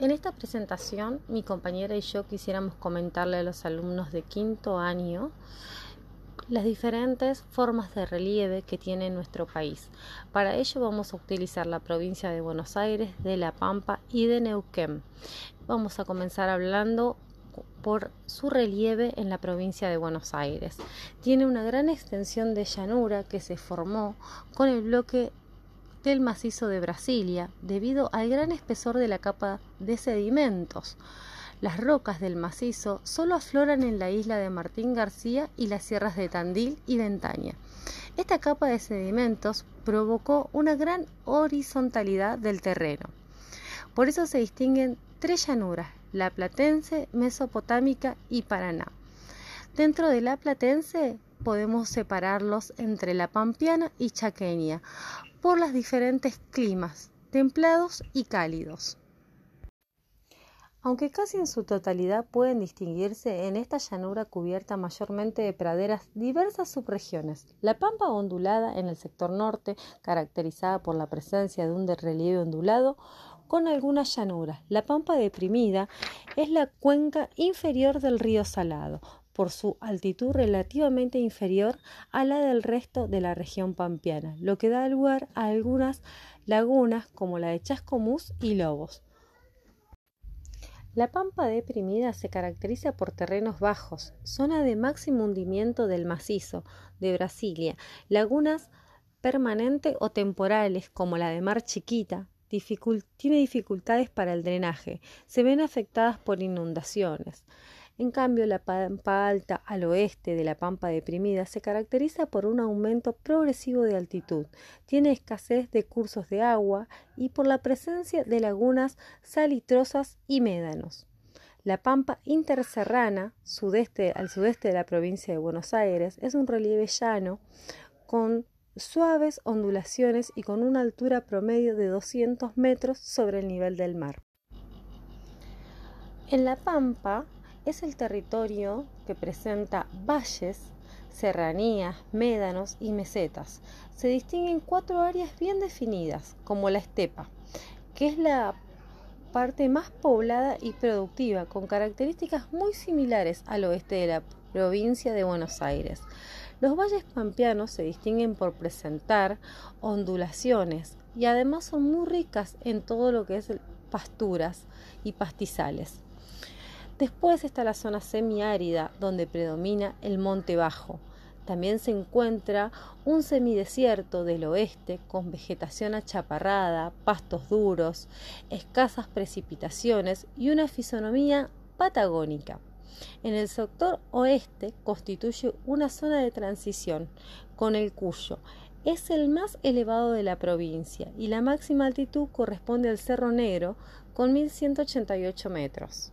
En esta presentación, mi compañera y yo quisiéramos comentarle a los alumnos de quinto año las diferentes formas de relieve que tiene nuestro país. Para ello vamos a utilizar la provincia de Buenos Aires, de La Pampa y de Neuquén. Vamos a comenzar hablando por su relieve en la provincia de Buenos Aires. Tiene una gran extensión de llanura que se formó con el bloque del macizo de Brasilia debido al gran espesor de la capa de sedimentos. Las rocas del macizo solo afloran en la isla de Martín García y las sierras de Tandil y Ventaña. Esta capa de sedimentos provocó una gran horizontalidad del terreno. Por eso se distinguen tres llanuras, la platense, mesopotámica y Paraná. Dentro de la platense podemos separarlos entre la pampeana y chaqueña por los diferentes climas, templados y cálidos. Aunque casi en su totalidad pueden distinguirse en esta llanura cubierta mayormente de praderas diversas subregiones. La pampa ondulada en el sector norte, caracterizada por la presencia de un relieve ondulado, con algunas llanuras. La pampa deprimida es la cuenca inferior del río Salado, por su altitud relativamente inferior a la del resto de la región pampeana, lo que da lugar a algunas lagunas como la de Chascomús y Lobos. La pampa deprimida se caracteriza por terrenos bajos, zona de máximo hundimiento del macizo de Brasilia, lagunas permanentes o temporales como la de Mar Chiquita, tiene dificultades para el drenaje, se ven afectadas por inundaciones. En cambio, la pampa alta al oeste de la pampa deprimida se caracteriza por un aumento progresivo de altitud, tiene escasez de cursos de agua y por la presencia de lagunas salitrosas y médanos. La pampa interserrana, sudeste, al sudeste de la provincia de Buenos Aires, es un relieve llano con suaves ondulaciones y con una altura promedio de 200 metros sobre el nivel del mar. En la pampa es el territorio que presenta valles, serranías, médanos y mesetas. Se distinguen cuatro áreas bien definidas, como la estepa, que es la parte más poblada y productiva, con características muy similares al oeste de la provincia de Buenos Aires. Los valles pampeanos se distinguen por presentar ondulaciones y además son muy ricas en todo lo que es pasturas y pastizales. Después está la zona semiárida, donde predomina el monte bajo. También se encuentra un semidesierto del oeste con vegetación achaparrada, pastos duros, escasas precipitaciones y una fisonomía patagónica. En el sector oeste constituye una zona de transición, con el Cuyo es el más elevado de la provincia y la máxima altitud corresponde al Cerro Negro con 1188 metros.